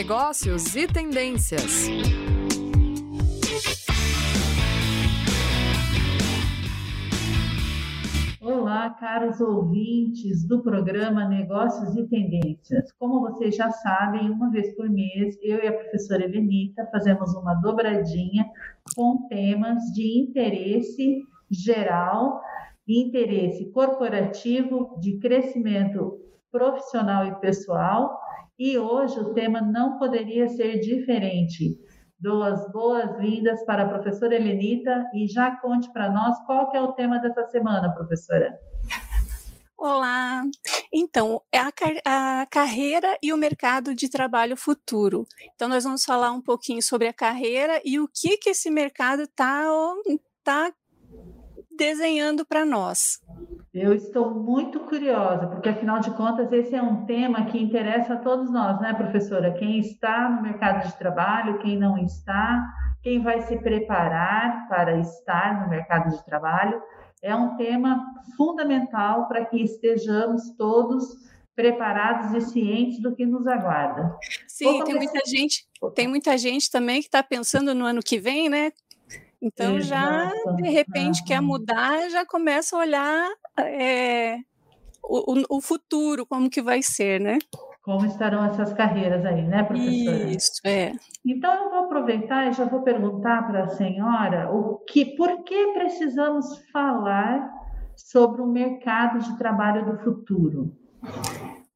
negócios e tendências. Olá, caros ouvintes do programa Negócios e Tendências. Como vocês já sabem, uma vez por mês, eu e a professora Elenita fazemos uma dobradinha com temas de interesse geral, interesse corporativo, de crescimento profissional e pessoal. E hoje o tema não poderia ser diferente. Dou as boas-vindas para a professora Helenita e já conte para nós qual é o tema dessa semana, professora. Olá! Então, é a, a, carreira e o mercado de trabalho futuro. Então, nós vamos falar um pouquinho sobre a carreira e o que, que esse mercado está tá desenhando para nós. Eu estou muito curiosa, porque afinal de contas esse é um tema que interessa a todos nós, né, professora? Quem está no mercado de trabalho, quem não está, quem vai se preparar para estar no mercado de trabalho, é um tema fundamental para que estejamos todos preparados e cientes do que nos aguarda. Sim, tem muita gente, tem muita gente também que está pensando no ano que vem, né? Então Exato. já de repente quer mudar, já começa a olhar é, o, o, futuro, como que vai ser, né? Como estarão essas carreiras aí, né, professora? Isso, é. Então eu vou aproveitar e já vou perguntar para a senhora o que, por que precisamos falar sobre o mercado de trabalho do futuro?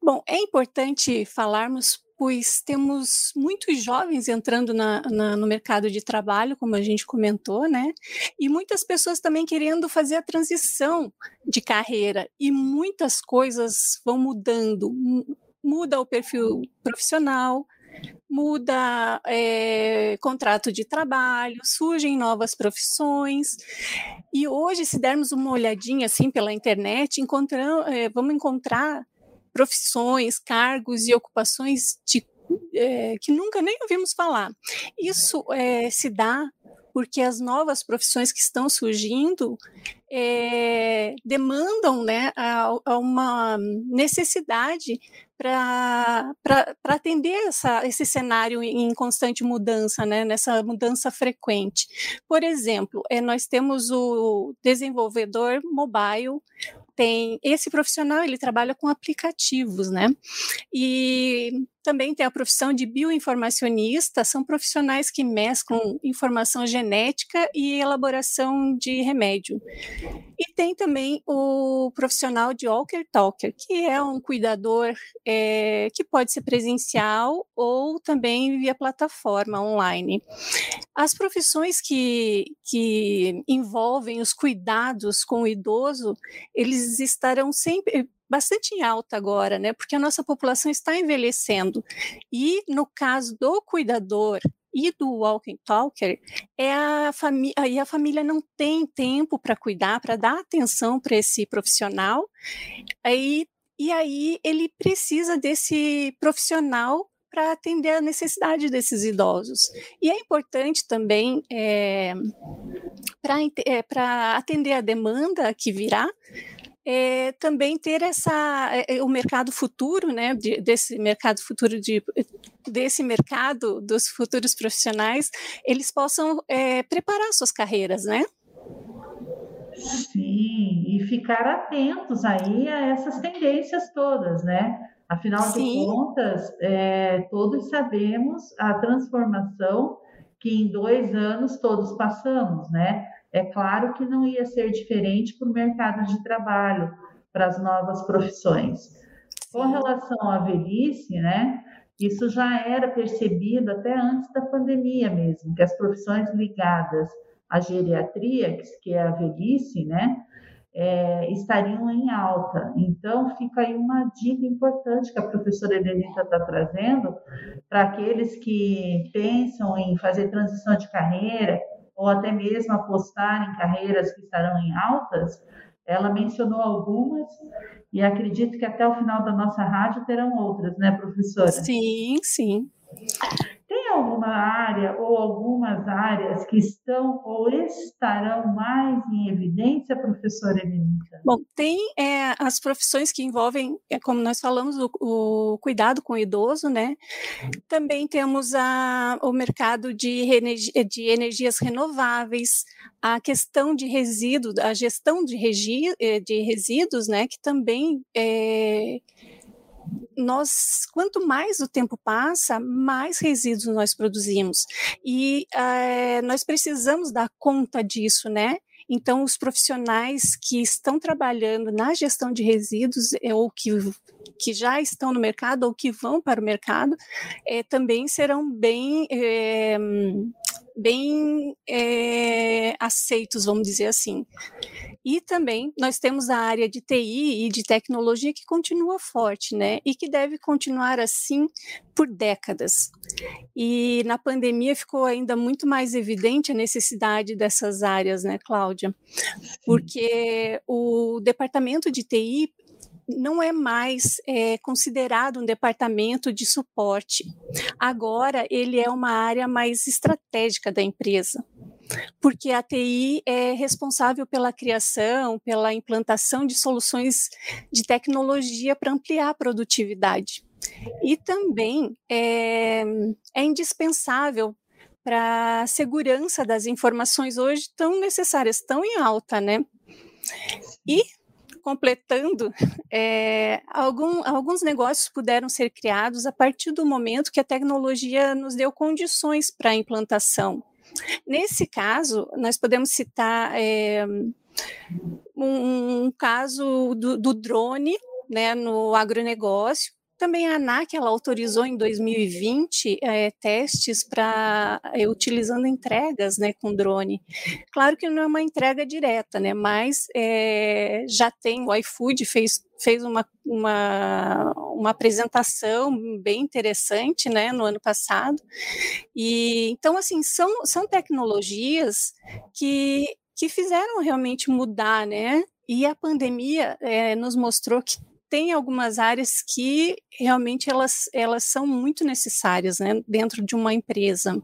Bom, é importante falarmos pois temos muitos jovens entrando na, na, no mercado de trabalho, como a gente comentou, né? E muitas pessoas também querendo fazer a transição de carreira, e muitas coisas vão mudando. Muda o perfil profissional, muda é, contrato de trabalho, surgem novas profissões. E hoje, se dermos uma olhadinha assim pela internet, encontramos, é, vamos encontrar profissões, cargos e ocupações de, é, que nunca nem ouvimos falar. Isso é, se dá porque as novas profissões que estão surgindo é, demandam né, a, a uma necessidade para atender essa, esse cenário em constante mudança, né, nessa mudança frequente. Por exemplo, é, nós temos o desenvolvedor mobile, tem esse profissional, ele trabalha com aplicativos, né? E também tem a profissão de bioinformacionista, são profissionais que mesclam informação genética e elaboração de remédio. E tem também o profissional de walker talker, que é um cuidador é, que pode ser presencial ou também via plataforma online. As profissões que, que envolvem os cuidados com o idoso, eles estarão sempre bastante em alta agora, né? Porque a nossa população está envelhecendo. E no caso do cuidador e do walking talker, é a família, aí a família não tem tempo para cuidar, para dar atenção para esse profissional. Aí e aí ele precisa desse profissional para atender a necessidade desses idosos. E é importante também é, para é, atender a demanda que virá, é, também ter essa é, o mercado futuro, né, de, desse mercado futuro de desse mercado dos futuros profissionais, eles possam é, preparar suas carreiras, né? Sim, e ficar atentos aí a essas tendências todas, né? Afinal Sim. de contas, todos sabemos a transformação que em dois anos todos passamos, né? É claro que não ia ser diferente para o mercado de trabalho, para as novas profissões. Com relação à velhice, né? Isso já era percebido até antes da pandemia mesmo, que as profissões ligadas à geriatria, que é a velhice, né? É, estariam em alta. Então, fica aí uma dica importante que a professora Elenita está trazendo para aqueles que pensam em fazer transição de carreira, ou até mesmo apostar em carreiras que estarão em altas, ela mencionou algumas e acredito que até o final da nossa rádio terão outras, né, professora? Sim, sim. Alguma área ou algumas áreas que estão ou estarão mais em evidência, professora Elenita? Bom, tem é, as profissões que envolvem, é, como nós falamos, o, o, cuidado com o idoso, né? Também temos a, o mercado de, de energias renováveis, a questão de resíduos, a gestão de, eh, de resíduos, né? Que também é, nós, quanto mais o tempo passa, mais resíduos nós produzimos. E é, nós precisamos dar conta disso, né? Então, os profissionais que estão trabalhando na gestão de resíduos é, ou que, que já estão no mercado ou que vão para o mercado é, também serão bem é, bem é, aceitos, vamos dizer assim. E também nós temos a área de TI e de tecnologia que continua forte, né? E que deve continuar assim por décadas. E na pandemia ficou ainda muito mais evidente a necessidade dessas áreas, né, Cláudia? Porque o departamento de TI não é mais é, considerado um departamento de suporte. Agora, ele é uma área mais estratégica da empresa porque a TI é responsável pela criação, pela implantação de soluções de tecnologia para ampliar a produtividade. E também é, é indispensável para a segurança das informações hoje tão necessárias, tão em alta, né? E completando, é, algum, alguns negócios puderam ser criados a partir do momento que a tecnologia nos deu condições para a implantação. Nesse caso, nós podemos citar é, um, um, caso do, do drone né, no agronegócio, também a ANAC ela autorizou em 2020 é, testes para é, utilizando entregas né, com drone. Claro que não é uma entrega direta, né, mas é, já tem o iFood fez fez uma, uma, uma apresentação bem interessante né, no ano passado. E então assim são, são tecnologias que, que fizeram realmente mudar, né? E a pandemia é, nos mostrou que tem algumas áreas que realmente elas, elas são muito necessárias né, dentro de uma empresa.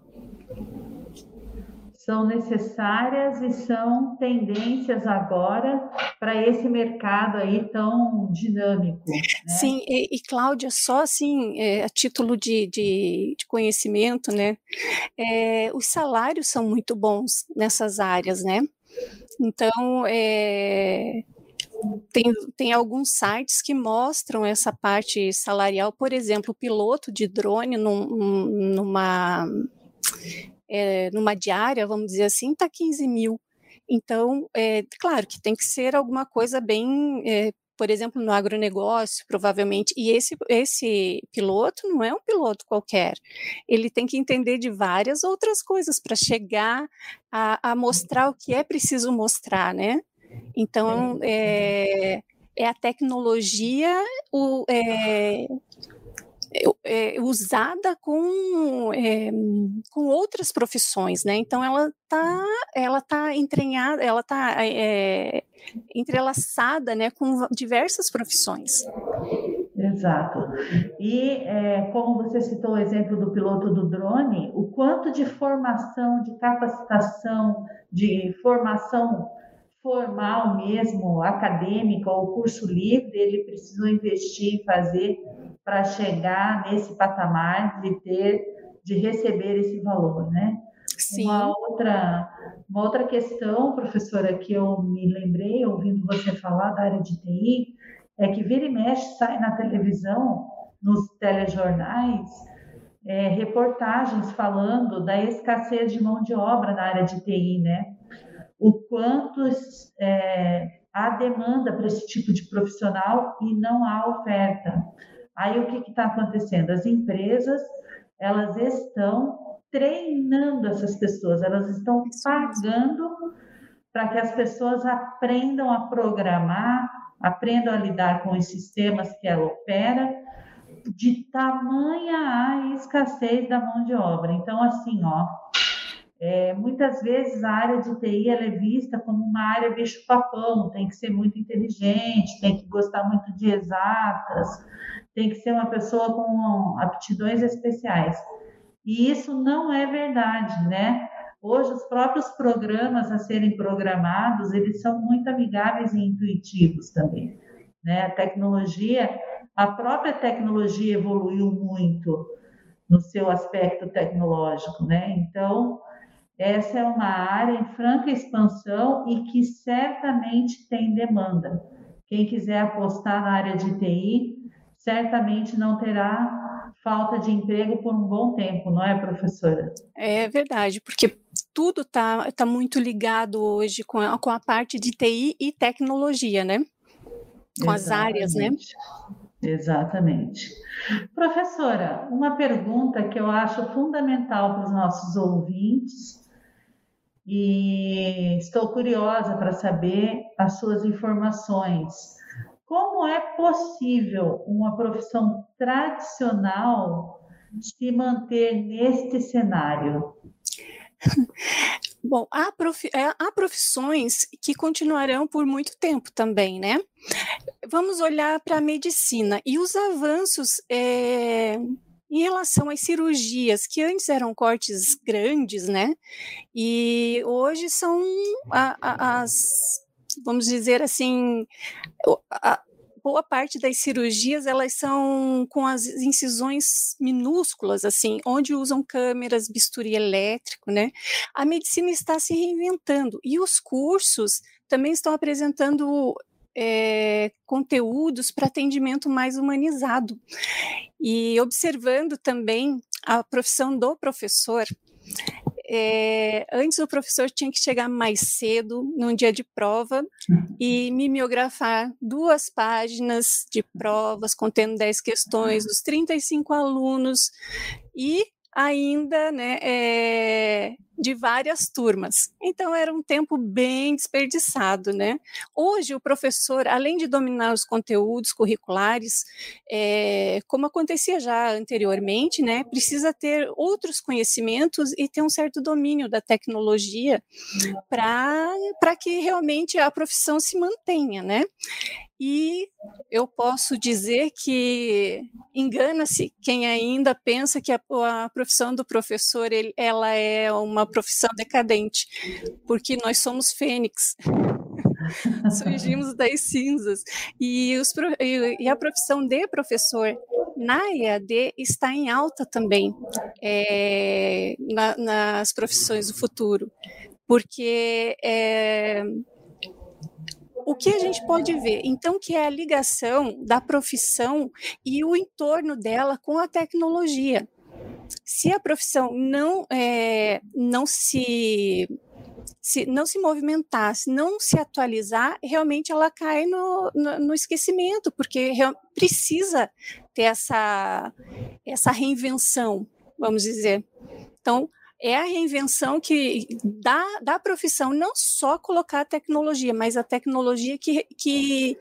São necessárias e são tendências agora para esse mercado aí tão dinâmico. Né? Sim, e, e Cláudia, só assim, é, a título de, de, de conhecimento, né? É, os salários são muito bons nessas áreas, né? Então, é, tem, tem alguns sites que mostram essa parte salarial, por exemplo, o piloto de drone num, numa, é, numa diária, vamos dizer assim, está 15 mil. Então, é claro que tem que ser alguma coisa bem, é, por exemplo, no agronegócio, provavelmente. E esse, esse piloto não é um piloto qualquer. Ele tem que entender de várias outras coisas para chegar a, a mostrar o que é preciso mostrar, né? Então, é, é a tecnologia o, é, é, usada com, é, com outras profissões, né? Então ela está ela tá entranhada, ela está é, entrelaçada, né, com diversas profissões. Exato. E é, como você citou o exemplo do piloto do drone, o quanto de formação, de capacitação, de formação formal mesmo, acadêmica ou curso livre, ele precisou investir e fazer para chegar nesse patamar de ter, de receber esse valor, né? Sim. Uma outra, uma outra questão, professora, que eu me lembrei ouvindo você falar da área de TI, é que vira e mexe sai na televisão, nos telejornais, é, reportagens falando da escassez de mão de obra na área de TI, né? O quanto é, há demanda para esse tipo de profissional e não há oferta. Aí o que está acontecendo? As empresas elas estão treinando essas pessoas, elas estão pagando para que as pessoas aprendam a programar, aprendam a lidar com os sistemas que ela opera, de tamanha a escassez da mão de obra. Então, assim, ó, é, muitas vezes a área de TI ela é vista como uma área bicho-papão, tem que ser muito inteligente, tem que gostar muito de exatas, tem que ser uma pessoa com aptidões especiais. E isso não é verdade, né? Hoje, os próprios programas a serem programados, eles são muito amigáveis e intuitivos também. Né? A tecnologia, a própria tecnologia evoluiu muito no seu aspecto tecnológico, né? Então, essa é uma área em franca expansão e que certamente tem demanda. Quem quiser apostar na área de TI, certamente não terá falta de emprego por um bom tempo, não é, professora? É verdade, porque tudo está tá muito ligado hoje com a, com a parte de TI e tecnologia, né? Com Exatamente. as áreas, né? Exatamente. Professora, uma pergunta que eu acho fundamental para os nossos ouvintes e estou curiosa para saber as suas informações. Como é possível uma profissão tradicional se manter neste cenário? Bom, há, é, há profissões que continuarão por muito tempo também, né? Vamos olhar para a medicina e os avanços é, em relação às cirurgias, que antes eram cortes grandes, né? E hoje são a, a, as, vamos dizer assim, a, boa parte das cirurgias elas são com as incisões minúsculas, assim, onde usam câmeras, bisturi elétrico, né? A medicina está se reinventando e os cursos também estão apresentando é, conteúdos para atendimento mais humanizado. E observando também a profissão do professor, é, antes o professor tinha que chegar mais cedo, num dia de prova, e mimeografar duas páginas de provas contendo 10 questões dos 35 alunos e ainda né, é, de várias turmas. Então era um tempo bem desperdiçado, né? Hoje o professor, além de dominar os conteúdos curriculares, é, como acontecia já anteriormente, né, precisa ter outros conhecimentos e ter um certo domínio da tecnologia para que realmente a profissão se mantenha, né? E eu posso dizer que engana-se quem ainda pensa que a, a profissão do professor ele, ela é uma profissão decadente, porque nós somos fênix. Surgimos das cinzas. E, os, e, a profissão de professor na EAD está em alta também é, na, nas profissões do futuro, porque é, o que a gente pode ver? Então, que é a ligação da profissão e o entorno dela com a tecnologia. Se a profissão não, é, não se se não se movimentar, se não se atualizar, realmente ela cai no, no, no esquecimento, porque precisa ter essa, essa reinvenção, vamos dizer. Então, é a reinvenção que da, da profissão, não só colocar a tecnologia, mas a tecnologia que, que,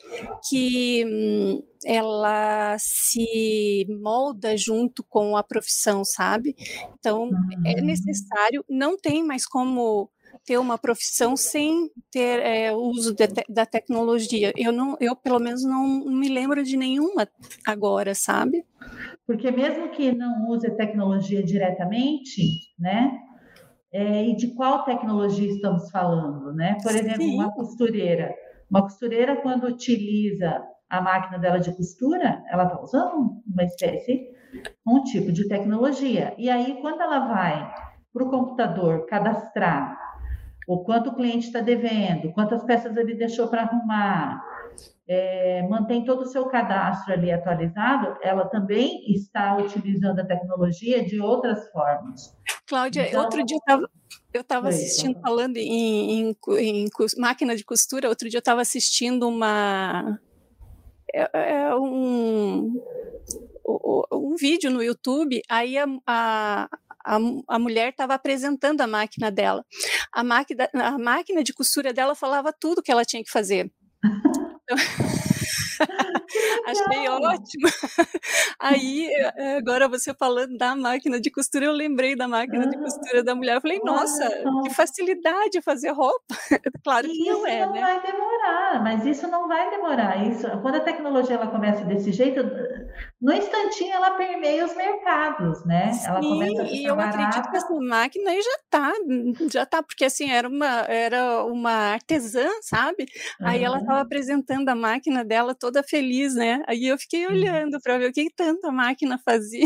que hum, ela se molda junto com a profissão, sabe? Então, é uhum. necessário, não tem mais como ter uma profissão sem ter é, o uso de, da tecnologia. Eu não, eu pelo menos não me lembro de nenhuma agora, sabe? Porque mesmo que não use tecnologia diretamente, né? É, e de qual tecnologia estamos falando, né? Por exemplo, Sim. uma costureira. Uma costureira, quando utiliza a máquina dela de costura, ela está usando uma espécie, um tipo de tecnologia. E aí, quando ela vai para o computador cadastrar o quanto o cliente está devendo, quantas peças ele deixou para arrumar, é, mantém todo o seu cadastro ali atualizado, ela também está utilizando a tecnologia de outras formas. Cláudia, então, outro dia eu estava assistindo, falando em, em, em, máquina de costura, outro dia eu estava assistindo uma. É, é um, um vídeo no YouTube, aí a, a a, a mulher estava apresentando a máquina dela. A máquina, a máquina de costura dela falava tudo que ela tinha que fazer. Achei ótimo. Aí, eh, agora você falando da máquina de costura, eu lembrei da máquina de costura da mulher. Eu falei, nossa, que facilidade fazer roupa. Claro que isso não é, não né? vai demorar, mas isso não vai demorar. Isso, quando a tecnologia ela começa desse jeito, no instantinho ela permeia os mercados, né? Ela Sim, e eu barata. acredito que essa máquina aí já tá, já tá, porque assim, era uma, era uma artesã, sabe? Uhum. Aí ela estava apresentando a máquina dela toda feliz, né? Aí eu fiquei olhando para ver o que tanta máquina fazia.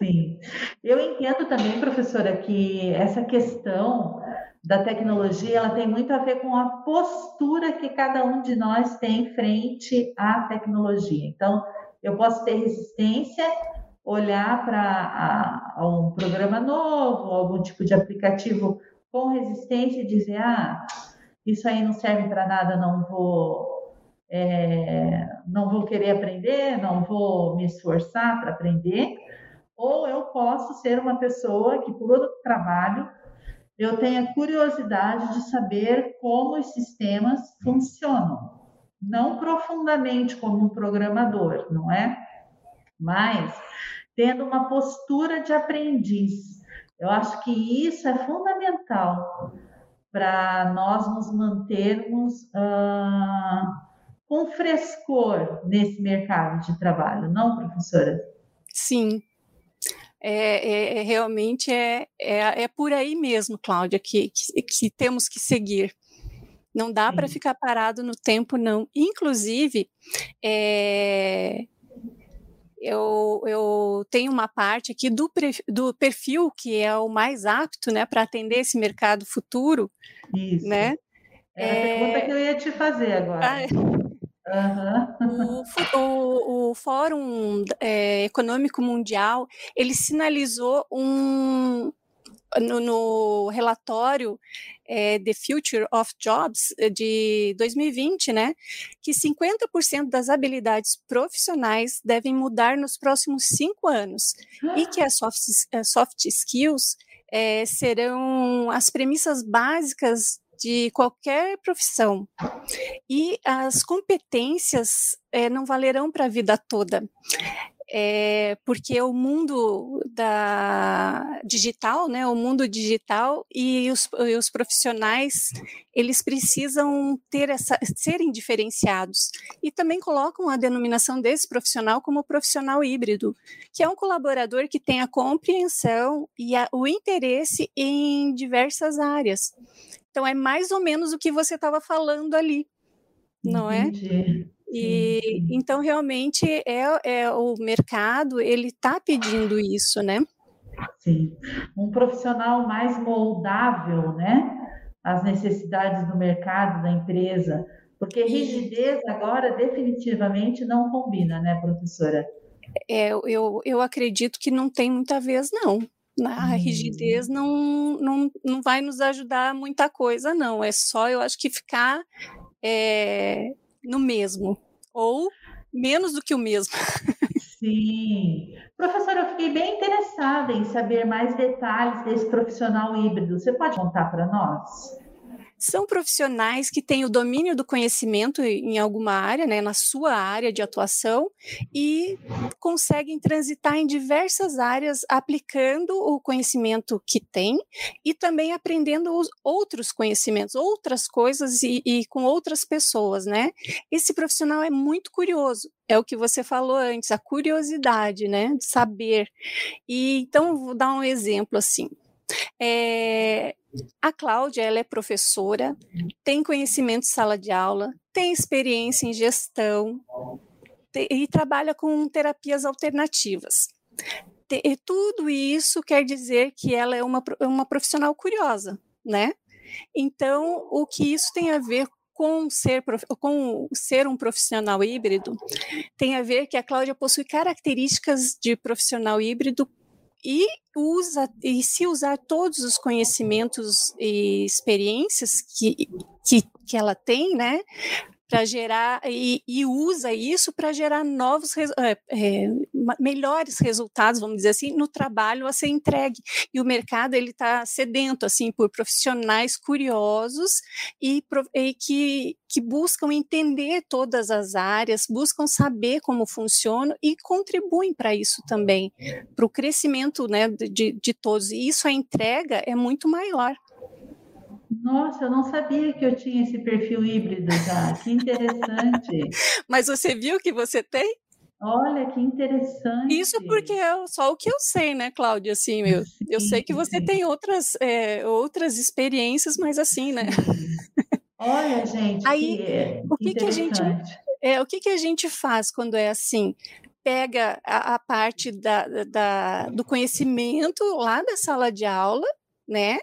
Sim, eu entendo também, professora, que essa questão da tecnologia, ela tem muito a ver com a postura que cada um de nós tem frente à tecnologia. Então, eu posso ter resistência, olhar para um programa novo, algum tipo de aplicativo com resistência e dizer, ah, isso aí não serve para nada, não vou, é, não vou querer aprender, não vou me esforçar para aprender. Ou eu posso ser uma pessoa que, por outro trabalho, eu tenha curiosidade de saber como os sistemas funcionam não profundamente como um programador, não é? Mas tendo uma postura de aprendiz. Eu acho que isso é fundamental para nós nos mantermos uh, com frescor nesse mercado de trabalho, não, professora? Sim. É, é, é realmente é, é, é, por aí mesmo, Cláudia, que, que, que temos que seguir. Não dá para ficar parado no tempo, não. Inclusive, é, eu, eu tenho uma parte aqui do, do perfil que é o mais apto né, para atender esse mercado futuro. Isso. Né? É a pergunta que eu ia te fazer agora. Ah, uhum. o, o, o, Fórum é, Econômico Mundial ele sinalizou um, no, no relatório é, The Future of Jobs eh, de 2020, né, que 50% das habilidades profissionais devem mudar nos próximos cinco anos e que as soft, soft skills é, serão as premissas básicas de qualquer profissão. E as competências é, não valerão para a vida toda é, porque o mundo da digital, né, o mundo digital e os, e os profissionais, eles precisam ter essa, serem diferenciados e também colocam a denominação desse profissional como profissional híbrido, que é um colaborador que tem a compreensão e a, o interesse em diversas áreas. Então é mais ou menos o que você estava falando ali, não é? Entendi. é? E então realmente é, é o mercado ele está pedindo isso, né? Sim, um profissional mais moldável, né? As necessidades do mercado, da empresa, porque rigidez agora definitivamente não combina, né, professora? É, eu, eu acredito que não tem muita vez, não. A hum. rigidez não, não, não vai nos ajudar muita coisa, não. É só, eu acho que ficar é, no mesmo, ou menos do que o mesmo. Sim. Professora, eu fiquei bem interessada em saber mais detalhes desse profissional híbrido. Você pode contar para nós? São profissionais que têm o domínio do conhecimento em alguma área, né, na sua área de atuação, e conseguem transitar em diversas áreas aplicando o conhecimento que têm e também aprendendo os outros conhecimentos, outras coisas e, e com outras pessoas, né? Esse profissional é muito curioso, é o que você falou antes, a curiosidade, né, de saber. E então vou dar um exemplo assim. É, a Cláudia, ela é professora, tem conhecimento de sala de aula, tem experiência em gestão e trabalha com terapias alternativas. E tudo isso quer dizer que ela é uma, uma profissional curiosa, né? Então, o que isso tem a ver com ser, com ser um profissional híbrido tem a ver que a Cláudia possui características de profissional híbrido e usa e se usar todos os conhecimentos e experiências que, que, que ela tem, né, para gerar e, e, usa isso para gerar novos é, é, melhores resultados, vamos dizer assim, no trabalho a ser entregue. E o mercado ele está sedento assim por profissionais curiosos e, e, que, que buscam entender todas as áreas, buscam saber como funciona e contribuem para isso também, para o crescimento né, de, de todos. E isso a entrega é muito maior. Nossa, eu não sabia que eu tinha esse perfil híbrido já. Que interessante. Mas você viu que você tem? Olha que interessante. Isso porque é só o que eu sei, né, Cláudia? Assim, eu, sim, eu sei que você sim. tem outras, é, outras experiências, mas assim, né? Olha, gente, Aí, que o que, que a gente é, o que, que a gente faz quando é assim? Pega a, a parte da, da, do conhecimento lá da sala de aula, né?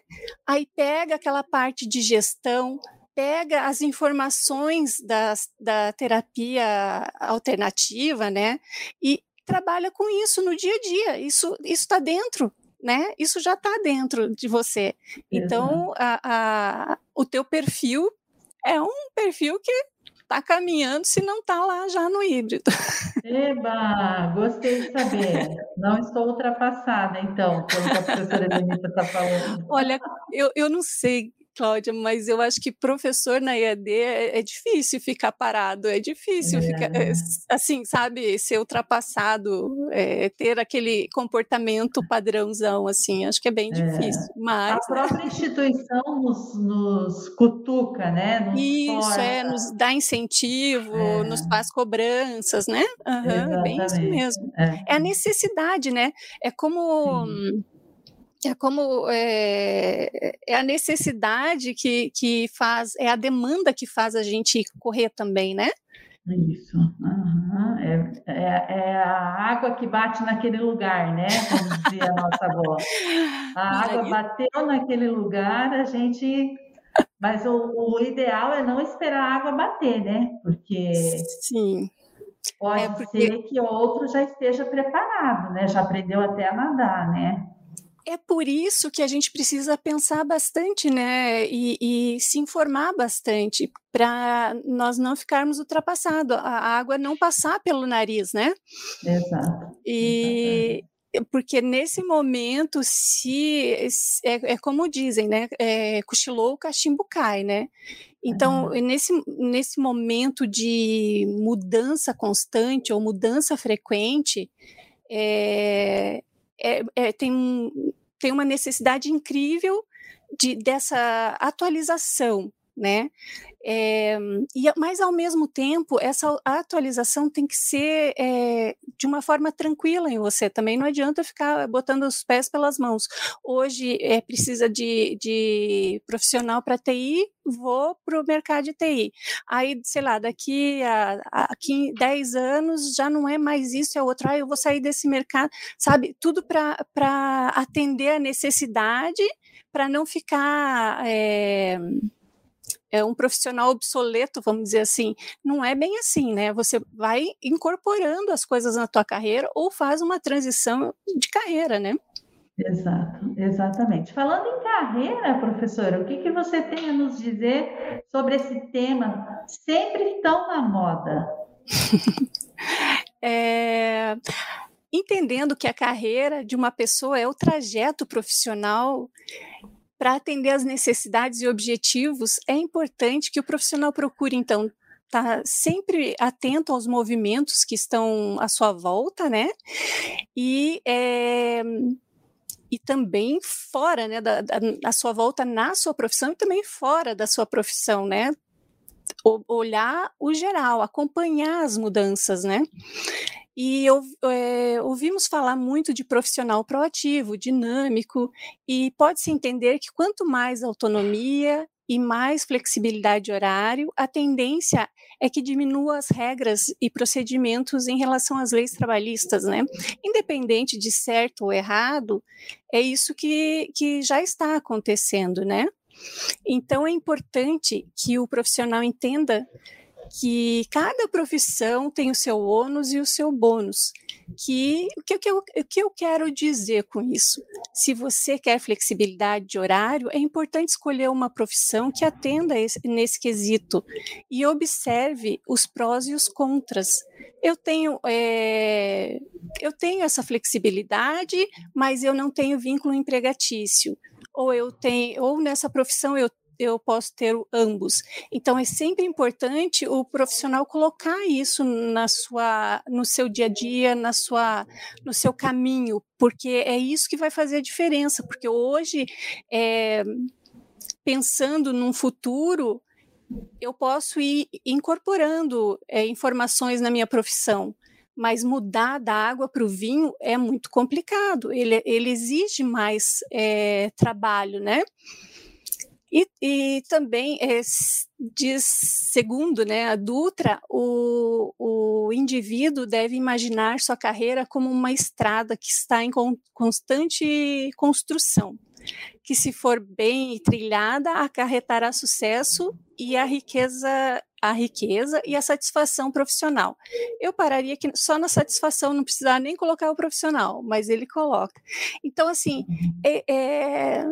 Aí pega aquela parte de gestão, pega as informações das, da terapia alternativa, né? E trabalha com isso no dia a dia. Isso está dentro, né? Isso já está dentro de você. Então, a, a, o teu perfil é um perfil que está caminhando se não está lá já no híbrido. Eba, gostei de saber. Não estou ultrapassada, então, pelo que a professora Denita está falando. Olha, eu, eu não sei Cláudia, mas eu acho que professor na EAD é, é difícil ficar parado, é difícil é. ficar, assim, sabe, ser ultrapassado, é, ter aquele comportamento padrãozão, assim, acho que é bem é. difícil. Mas... A própria instituição nos, nos cutuca, né? Nos Isso, força. é, nos dá incentivo, nos é. faz cobranças, né? Uhum, bem isso mesmo. É. a necessidade, né? É como... Sim é como é, é, a necessidade que, que faz, é a demanda que faz a gente correr também, né? Isso, uhum. é, é, é, a água que bate naquele lugar, né? Como dizia a nossa avó. A água bateu naquele lugar, a gente. Mas o, o, ideal é não esperar a água bater, né? Porque. Sim. Pode é porque... ser que o outro já esteja preparado, né? Já aprendeu até a nadar, né? É por isso que a gente precisa pensar bastante, né, e, e se informar bastante para nós não ficarmos ultrapassados, a água não passar pelo nariz, né? Exato. E porque nesse momento, se, se é, é, como dizem, né, é, cochilou o cachimbo cai, né? Então, uhum. nesse, nesse momento de mudança constante ou mudança frequente, é, é, é, tem, tem uma necessidade incrível de, dessa atualização, né? É, e, mas, ao mesmo tempo, essa atualização tem que ser é, de uma forma tranquila em você. Também não adianta ficar botando os pés pelas mãos. Hoje é, precisa de, de profissional para TI, vou para o mercado de TI. Aí, sei lá, daqui a, a 10 anos já não é mais isso, é outro. Ah, eu vou sair desse mercado, sabe? Tudo para atender a necessidade, para não ficar. É, é um profissional obsoleto, vamos dizer assim. Não é bem assim, né? Você vai incorporando as coisas na tua carreira ou faz uma transição de carreira, né? Exato, exatamente. Falando em carreira, professora, o que, que você tem a nos dizer sobre esse tema sempre tão na moda? é, entendendo que a carreira de uma pessoa é o trajeto profissional para atender às necessidades e objetivos, é importante que o profissional procure, então, estar tá sempre atento aos movimentos que estão à sua volta, né? E, é, e também fora, né, da, da, da sua volta na sua profissão e também fora da sua profissão, né? Olhar o geral, acompanhar as mudanças, né? E eu, é, ouvimos falar muito de profissional proativo, dinâmico, e pode-se entender que quanto mais autonomia e mais flexibilidade de horário, a tendência é que diminua as regras e procedimentos em relação às leis trabalhistas, né? Independente de certo ou errado, é isso que, que já está acontecendo, né? Então é importante que o profissional entenda que cada profissão tem o seu ônus e o seu bônus. Que o que, que, eu, que eu quero dizer com isso? Se você quer flexibilidade de horário, é importante escolher uma profissão que atenda esse, nesse quesito e observe os prós e os contras. Eu tenho, é, eu tenho essa flexibilidade, mas eu não tenho vínculo empregatício. Ou eu tenho, ou nessa profissão eu eu posso ter ambos. Então é sempre importante o profissional colocar isso na sua, no seu dia a dia, na sua, no seu caminho, porque é isso que vai fazer a diferença. Porque hoje, é, pensando num futuro, eu posso ir incorporando é, informações na minha profissão mas mudar da água para o vinho é muito complicado, ele, ele exige mais é, trabalho, né? E, e também, é, diz, segundo né, a Dutra, o, o indivíduo deve imaginar sua carreira como uma estrada que está em constante construção, que se for bem trilhada, acarretará sucesso e a riqueza a riqueza e a satisfação profissional. Eu pararia aqui só na satisfação, não precisar nem colocar o profissional, mas ele coloca. Então, assim, uhum. é, é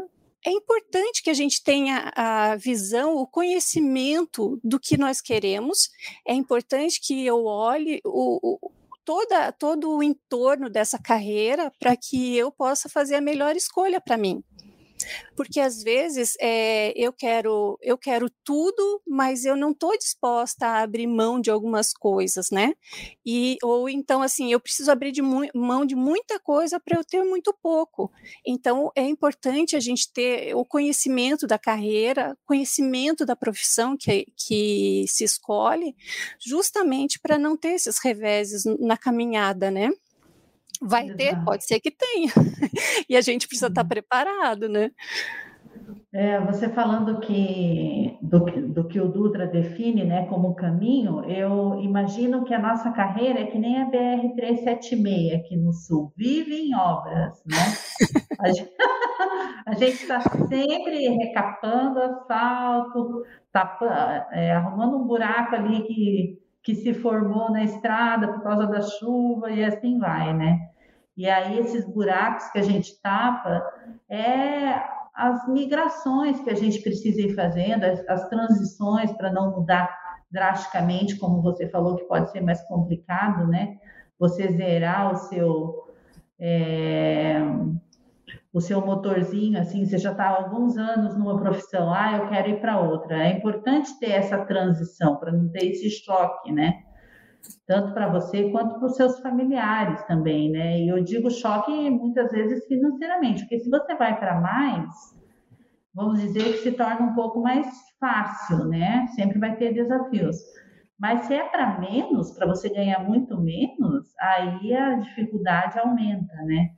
é importante que a gente tenha a visão, o conhecimento do que nós queremos. É importante que eu olhe o, o toda, todo o entorno dessa carreira para que eu possa fazer a melhor escolha para mim. Porque às vezes é, eu quero eu quero tudo, mas eu não estou disposta a abrir mão de algumas coisas, né? E ou então assim eu preciso abrir de mão de muita coisa para eu ter muito pouco. Então é importante a gente ter o conhecimento da carreira, conhecimento da profissão que, que se escolhe, justamente para não ter esses reveses na caminhada, né? Vai Exato. ter? Pode ser que tenha. e a gente precisa estar tá uhum. preparado, né? É, você falando que do, do, que o Dutra define né, como caminho, eu imagino que a nossa carreira é que nem a BR-376 aqui no Sul, vive em obras, né? A gente está sempre recapando asfalto, tapa, é, arrumando um buraco ali que, que se formou na estrada por causa da chuva e assim vai, né? E aí esses buracos que a gente tapa é as migrações que a gente precisa ir fazendo, as, as transições para não mudar drasticamente, como você falou, que pode ser mais complicado, né? Você zerar o seu é, o seu motorzinho, assim, você já está há alguns anos numa profissão, ah, eu quero ir para outra. É importante ter essa transição para não ter esse choque, né? tanto para você quanto para os seus familiares também, né? E eu digo choque muitas vezes financeiramente, porque se você vai para mais, vamos dizer que se torna um pouco mais fácil, né? Sempre vai ter desafios. Mas se é para menos, para você ganhar muito menos, aí a dificuldade aumenta, né?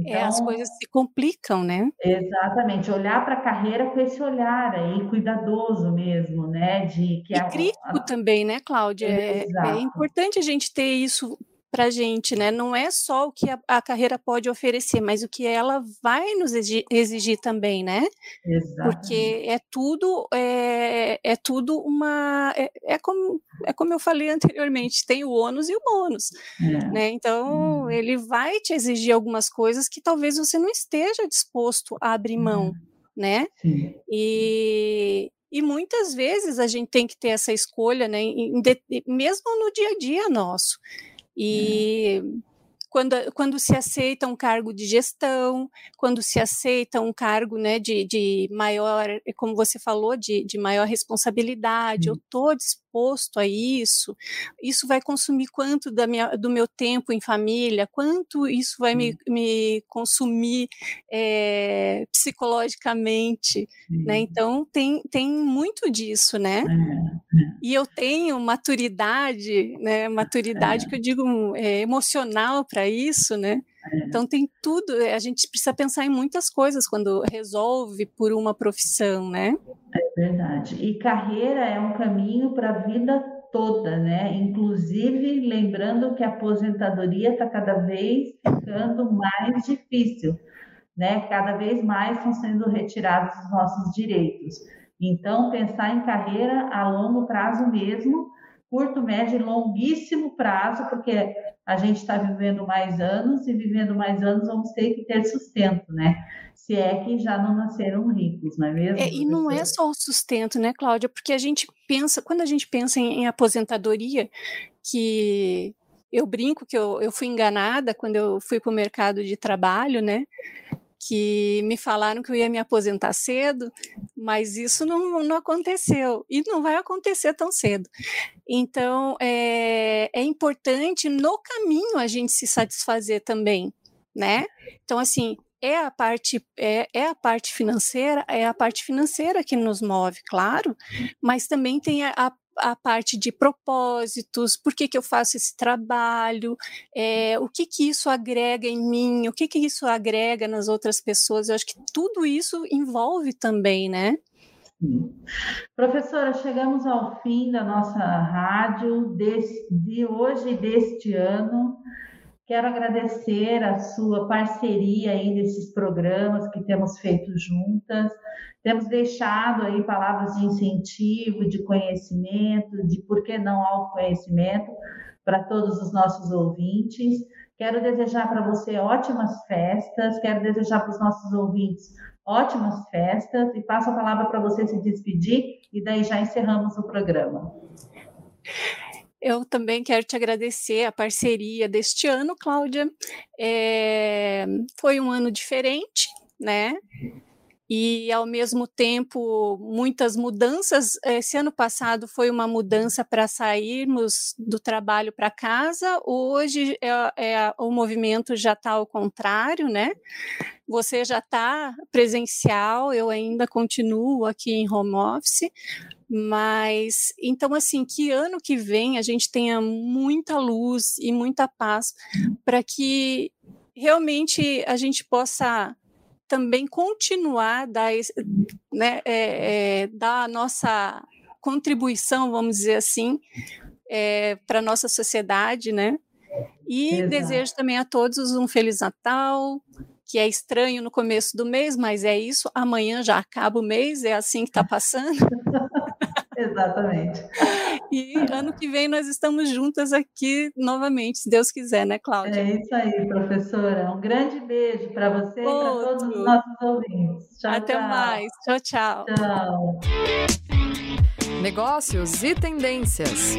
Então, é, as então coisas se complicam, né? Exatamente, olhar para a carreira com esse olhar aí, cuidadoso mesmo, né? De, que e a, crítico a... também, né, Cláudia? É, é, importante a gente ter isso para a gente, né? Não é só o que a, a, carreira pode oferecer, mas o que ela vai nos exigir, exigir também, né? Exatamente. Porque é tudo é, é tudo uma é, é, como é como eu falei anteriormente, tem o ônus e o bônus, é. né? Então hum. ele vai te exigir algumas coisas que talvez você não esteja disposto a abrir mão, é. né? Sim. E e muitas vezes a gente tem que ter essa escolha, né? Em, em, mesmo no dia a dia nosso. E quando, quando se aceita um cargo de gestão, quando se aceita um cargo né, de, de maior, como você falou, de, de maior responsabilidade, eu estou disposto a isso, isso vai consumir quanto da minha, do meu tempo em família, quanto isso vai me, me consumir é, psicologicamente, né? Então tem, tem muito disso, né? É, é. E eu tenho maturidade, né? Maturidade é. que eu digo é, emocional para isso, né? Então tem tudo, a gente precisa pensar em muitas coisas quando resolve por uma profissão, né? É verdade. E carreira é um caminho para a vida toda, né? Inclusive lembrando que a aposentadoria está cada vez ficando mais difícil, né? Cada vez mais estão sendo retirados os nossos direitos. Então pensar em carreira a longo prazo mesmo curto, médio e longuíssimo prazo, porque a gente está vivendo mais anos e vivendo mais anos vamos ter que ter sustento, né? Se é que já não nasceram ricos, não é mesmo? É, e não é só o sustento, né, Cláudia? Porque a gente pensa, quando a gente pensa em, em aposentadoria, que eu brinco que eu, eu fui enganada quando eu fui para o mercado de trabalho, né? Que me falaram que eu ia me aposentar cedo, mas isso não, não aconteceu e não vai acontecer tão cedo. Então, é, é importante no caminho a gente se satisfazer também, né? Então, assim, é a parte é, é, a parte financeira é a parte financeira que nos move claro mas também tem a, a a parte de propósitos, por que, que eu faço esse trabalho, é, o que, que isso agrega em mim, o que, que isso agrega nas outras pessoas. Eu acho que tudo isso envolve também, né? Professora, chegamos ao fim da nossa rádio desse, de hoje e deste ano. Quero agradecer a sua parceria aí nesses programas que temos feito juntas. Temos deixado aí palavras de incentivo, de conhecimento, de por que não autoconhecimento para todos os nossos ouvintes. Quero desejar para você ótimas festas, quero desejar para os nossos ouvintes ótimas festas e passo a palavra para você se despedir e daí já encerramos o programa. Eu também quero te agradecer a parceria deste ano, Cláudia. É, foi um ano diferente, né? E, ao mesmo tempo, muitas mudanças. Esse ano passado foi uma mudança para sairmos do trabalho para casa, hoje é, é, o movimento já está ao contrário, né? Você já está presencial, eu ainda continuo aqui em home office, mas então assim, que ano que vem a gente tenha muita luz e muita paz para que realmente a gente possa também continuar dar, né, é, é, dar a nossa contribuição, vamos dizer assim, é, para a nossa sociedade, né? E Exato. desejo também a todos um Feliz Natal, que é estranho no começo do mês, mas é isso. Amanhã já acaba o mês, é assim que está passando. Exatamente. E ano que vem nós estamos juntas aqui novamente, se Deus quiser, né, Cláudia? É isso aí, professora. Um grande beijo para você Outro. e para todos os nossos ouvintes. Tchau, Até tchau. mais. Tchau, tchau. Tchau. Negócios e tendências.